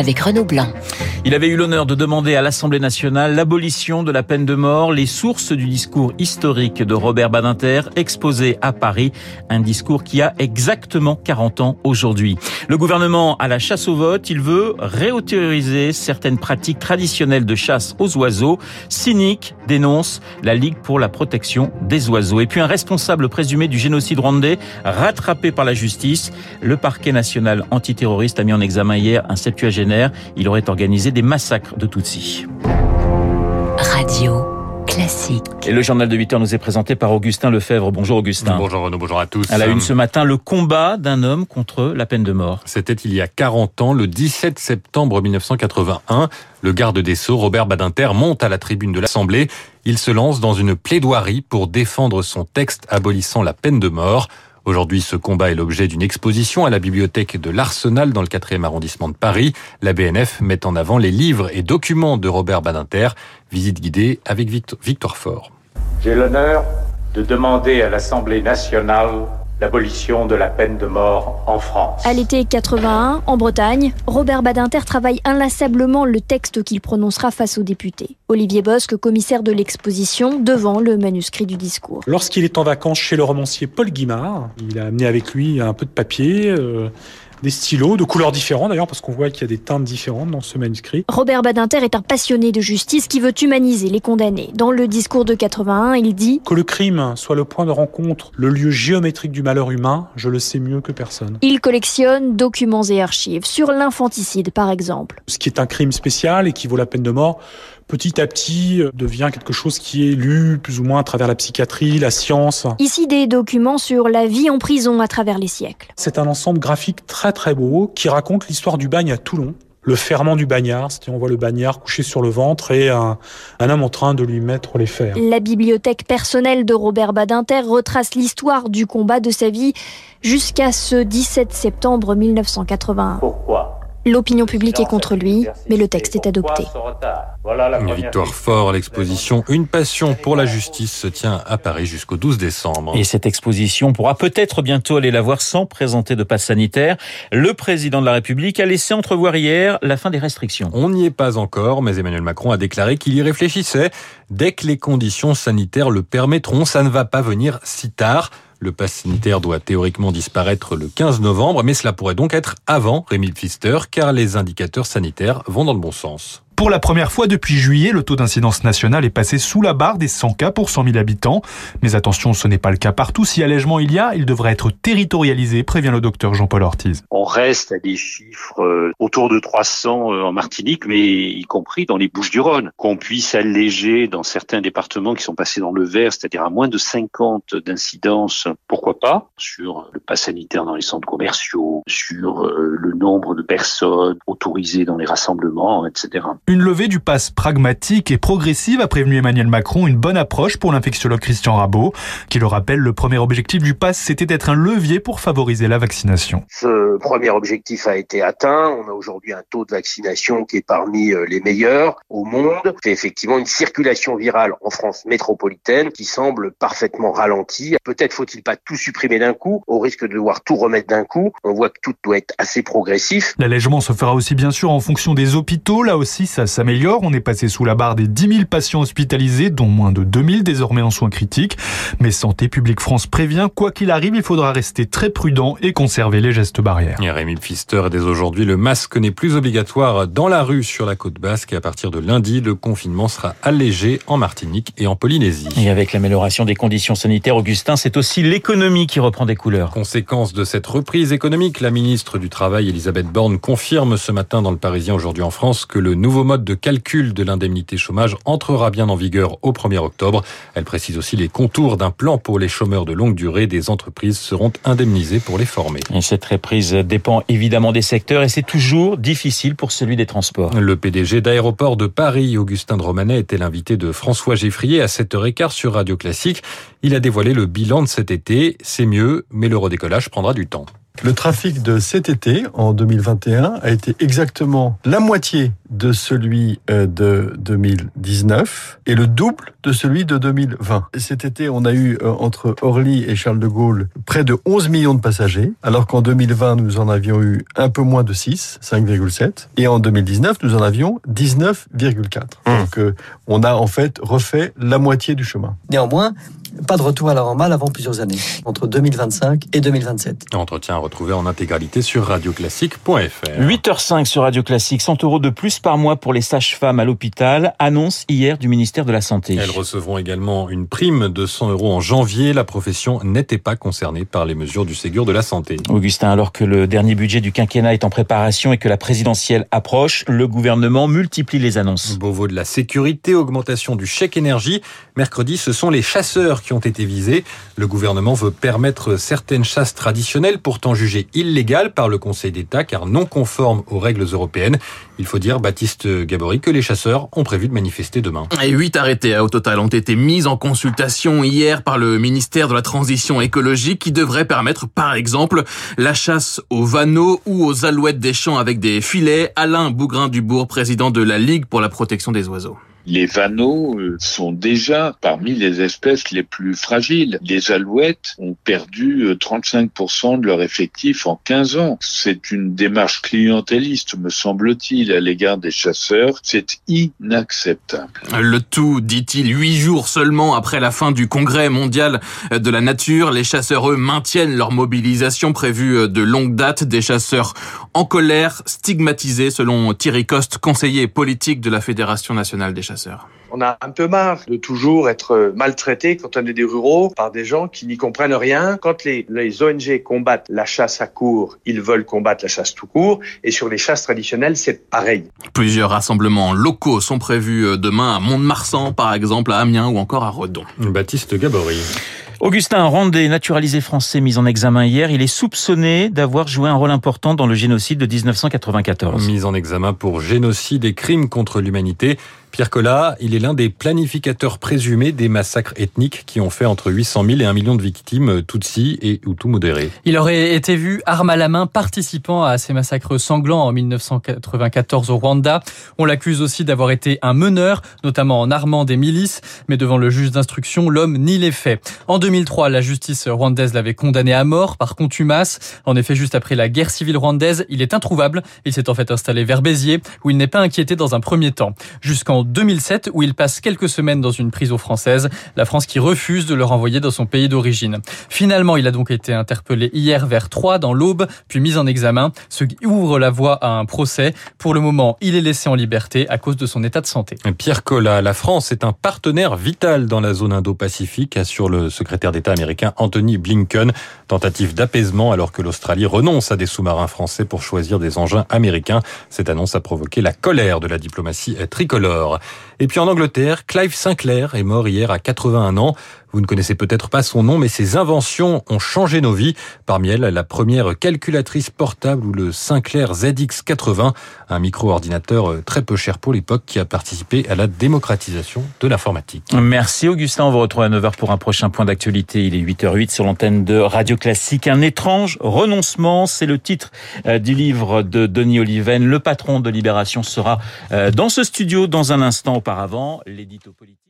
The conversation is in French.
avec Renaud Blanc. Il avait eu l'honneur de demander à l'Assemblée nationale l'abolition de la peine de mort, les sources du discours historique de Robert Badinter exposé à Paris, un discours qui a exactement 40 ans aujourd'hui. Le gouvernement a la chasse au vote, il veut réautoriser certaines pratiques traditionnelles de chasse aux oiseaux. Cynique dénonce la Ligue pour la protection des oiseaux. Et puis un responsable présumé du génocide rwandais rattrapé par la justice. Le parquet national antiterroriste a mis en examen hier un septuagénaire. Il aurait organisé des massacres de Tutsis. Radio classique. Et le journal de 8 heures nous est présenté par Augustin Lefebvre. Bonjour Augustin. Bonjour Renaud, bonjour à tous. À la une ce matin, le combat d'un homme contre la peine de mort. C'était il y a 40 ans, le 17 septembre 1981. Le garde des Sceaux, Robert Badinter, monte à la tribune de l'Assemblée. Il se lance dans une plaidoirie pour défendre son texte abolissant la peine de mort. Aujourd'hui, ce combat est l'objet d'une exposition à la bibliothèque de l'Arsenal dans le 4e arrondissement de Paris. La BNF met en avant les livres et documents de Robert Badinter. Visite guidée avec Victor Fort. J'ai l'honneur de demander à l'Assemblée nationale l'abolition de la peine de mort en France. À l'été 81, en Bretagne, Robert Badinter travaille inlassablement le texte qu'il prononcera face aux députés. Olivier Bosque, commissaire de l'exposition, devant le manuscrit du discours. Lorsqu'il est en vacances chez le romancier Paul Guimard, il a amené avec lui un peu de papier. Euh des stylos de couleurs différentes d'ailleurs parce qu'on voit qu'il y a des teintes différentes dans ce manuscrit. Robert Badinter est un passionné de justice qui veut humaniser les condamnés. Dans le discours de 81, il dit que le crime soit le point de rencontre, le lieu géométrique du malheur humain, je le sais mieux que personne. Il collectionne documents et archives sur l'infanticide par exemple. Ce qui est un crime spécial et qui vaut la peine de mort petit à petit euh, devient quelque chose qui est lu plus ou moins à travers la psychiatrie, la science. Ici des documents sur la vie en prison à travers les siècles. C'est un ensemble graphique très très beau qui raconte l'histoire du bagne à Toulon le ferment du bagnard, c'est-à-dire on voit le bagnard couché sur le ventre et un, un, homme en train de lui mettre les fers. La bibliothèque personnelle de Robert Badinter retrace l'histoire du combat de sa vie jusqu'à ce 17 septembre 1981. Pourquoi L'opinion publique est contre lui, mais le texte est adopté. Une victoire forte, l'exposition Une passion pour la justice se tient à Paris jusqu'au 12 décembre. Et cette exposition pourra peut-être bientôt aller la voir sans présenter de passe sanitaire. Le président de la République a laissé entrevoir hier la fin des restrictions. On n'y est pas encore, mais Emmanuel Macron a déclaré qu'il y réfléchissait. Dès que les conditions sanitaires le permettront, ça ne va pas venir si tard. Le pass sanitaire doit théoriquement disparaître le 15 novembre, mais cela pourrait donc être avant Rémi Pfister, car les indicateurs sanitaires vont dans le bon sens. Pour la première fois depuis juillet, le taux d'incidence nationale est passé sous la barre des 100 cas pour 100 000 habitants. Mais attention, ce n'est pas le cas partout. Si allègement il y a, il devrait être territorialisé, prévient le docteur Jean-Paul Ortiz. On reste à des chiffres euh, autour de 300 euh, en Martinique, mais y compris dans les Bouches-du-Rhône. Qu'on puisse alléger dans certains départements qui sont passés dans le vert, c'est-à-dire à moins de 50 d'incidence, pourquoi pas, sur le pass sanitaire dans les centres commerciaux, sur euh, le nombre de personnes autorisées dans les rassemblements, etc. Une levée du pass pragmatique et progressive a prévenu Emmanuel Macron, une bonne approche pour l'infectiologue Christian Rabot, qui le rappelle, le premier objectif du pass, c'était d'être un levier pour favoriser la vaccination. Ce premier objectif a été atteint. On a aujourd'hui un taux de vaccination qui est parmi euh, les meilleurs au monde. C'est effectivement une circulation virale en France métropolitaine qui semble parfaitement ralentie. Peut-être faut-il pas tout supprimer d'un coup, au risque de devoir tout remettre d'un coup. On voit que tout doit être assez progressif. L'allègement se fera aussi bien sûr en fonction des hôpitaux. Là aussi, ça s'améliore. On est passé sous la barre des 10 000 patients hospitalisés, dont moins de 2 000 désormais en soins critiques. Mais Santé publique France prévient, quoi qu'il arrive, il faudra rester très prudent et conserver les gestes barrières. Et Rémi Pfister, dès aujourd'hui, le masque n'est plus obligatoire dans la rue sur la côte basque et à partir de lundi, le confinement sera allégé en Martinique et en Polynésie. Et avec l'amélioration des conditions sanitaires, Augustin, c'est aussi l'économie qui reprend des couleurs. Conséquence de cette reprise économique, la ministre du Travail, Elisabeth Borne, confirme ce matin dans le Parisien aujourd'hui en France que le nouveau mode de calcul de l'indemnité chômage entrera bien en vigueur au 1er octobre. Elle précise aussi les contours d'un plan pour les chômeurs de longue durée. Des entreprises seront indemnisées pour les former. Et cette reprise dépend évidemment des secteurs et c'est toujours difficile pour celui des transports. Le PDG d'aéroport de Paris, Augustin de Romanet, était l'invité de François Geffrier à 7h15 sur Radio Classique. Il a dévoilé le bilan de cet été. C'est mieux, mais le redécollage prendra du temps. Le trafic de cet été, en 2021, a été exactement la moitié de celui euh, de 2019 et le double de celui de 2020. Cet été, on a eu euh, entre Orly et Charles de Gaulle près de 11 millions de passagers, alors qu'en 2020, nous en avions eu un peu moins de 6, 5,7, et en 2019, nous en avions 19,4. Mmh. Donc, euh, on a en fait refait la moitié du chemin. Néanmoins, pas de retour à la normale avant plusieurs années, entre 2025 et 2027. Entretien à retrouver en intégralité sur radioclassique.fr. 8h05 sur Radio Classique, 100 euros de plus par mois pour les sages-femmes à l'hôpital, annonce hier du ministère de la Santé. Elles recevront également une prime de 100 euros en janvier. La profession n'était pas concernée par les mesures du Ségur de la Santé. Augustin, alors que le dernier budget du quinquennat est en préparation et que la présidentielle approche, le gouvernement multiplie les annonces. Beauvau de la sécurité, augmentation du chèque énergie. Mercredi, ce sont les chasseurs qui ont été visés. Le gouvernement veut permettre certaines chasses traditionnelles, pourtant jugées illégales par le Conseil d'État car non conformes aux règles européennes. Il faut dire, Baptiste que les chasseurs ont prévu de manifester demain. Et huit arrêtés au total ont été mis en consultation hier par le ministère de la Transition écologique qui devrait permettre, par exemple, la chasse aux vanneaux ou aux alouettes des champs avec des filets. Alain Bougrain-Dubourg, président de la Ligue pour la protection des oiseaux. Les vanneaux euh, sont déjà parmi les espèces les plus fragiles. Les alouettes ont perdu euh, 35% de leur effectif en 15 ans. C'est une démarche clientéliste, me semble-t-il, à l'égard des chasseurs. C'est inacceptable. Le tout, dit-il, huit jours seulement après la fin du congrès mondial de la nature. Les chasseurs, eux, maintiennent leur mobilisation prévue de longue date. Des chasseurs en colère, stigmatisés, selon Thierry Coste, conseiller politique de la Fédération nationale des chasseurs. On a un peu marre de toujours être maltraité quand on est des ruraux par des gens qui n'y comprennent rien. Quand les, les ONG combattent la chasse à court, ils veulent combattre la chasse tout court. Et sur les chasses traditionnelles, c'est pareil. Plusieurs rassemblements locaux sont prévus demain à Mont-de-Marsan, par exemple, à Amiens ou encore à Redon. Baptiste Gabory. Augustin Randé, naturalisé français mis en examen hier, il est soupçonné d'avoir joué un rôle important dans le génocide de 1994. Mis en examen pour génocide et crimes contre l'humanité. Pierre Collat, il est l'un des planificateurs présumés des massacres ethniques qui ont fait entre 800 000 et 1 million de victimes Tutsis et Hutus modérés. Il aurait été vu arme à la main participant à ces massacres sanglants en 1994 au Rwanda. On l'accuse aussi d'avoir été un meneur, notamment en armant des milices, mais devant le juge d'instruction, l'homme nie les faits. En 2003, la justice rwandaise l'avait condamné à mort par contumace. En effet, juste après la guerre civile rwandaise, il est introuvable. Il s'est en fait installé vers Béziers, où il n'est pas inquiété dans un premier temps. Jusqu'en 2007 où il passe quelques semaines dans une prison française, la France qui refuse de le renvoyer dans son pays d'origine. Finalement, il a donc été interpellé hier vers 3 dans l'Aube, puis mis en examen, ce qui ouvre la voie à un procès. Pour le moment, il est laissé en liberté à cause de son état de santé. Pierre Collat, la France est un partenaire vital dans la zone Indo-Pacifique, assure le secrétaire d'État américain Anthony Blinken. Tentative d'apaisement alors que l'Australie renonce à des sous-marins français pour choisir des engins américains. Cette annonce a provoqué la colère de la diplomatie tricolore. Nutella. Et puis en Angleterre, Clive Sinclair est mort hier à 81 ans. Vous ne connaissez peut-être pas son nom, mais ses inventions ont changé nos vies. Parmi elles, la première calculatrice portable ou le Sinclair ZX80, un micro-ordinateur très peu cher pour l'époque qui a participé à la démocratisation de l'informatique. Merci Augustin, on vous retrouve à 9h pour un prochain point d'actualité. Il est 8h08 sur l'antenne de Radio Classique. Un étrange renoncement, c'est le titre euh, du livre de Denis Oliven. Le patron de Libération sera euh, dans ce studio dans un instant auparavant. L'édito politique.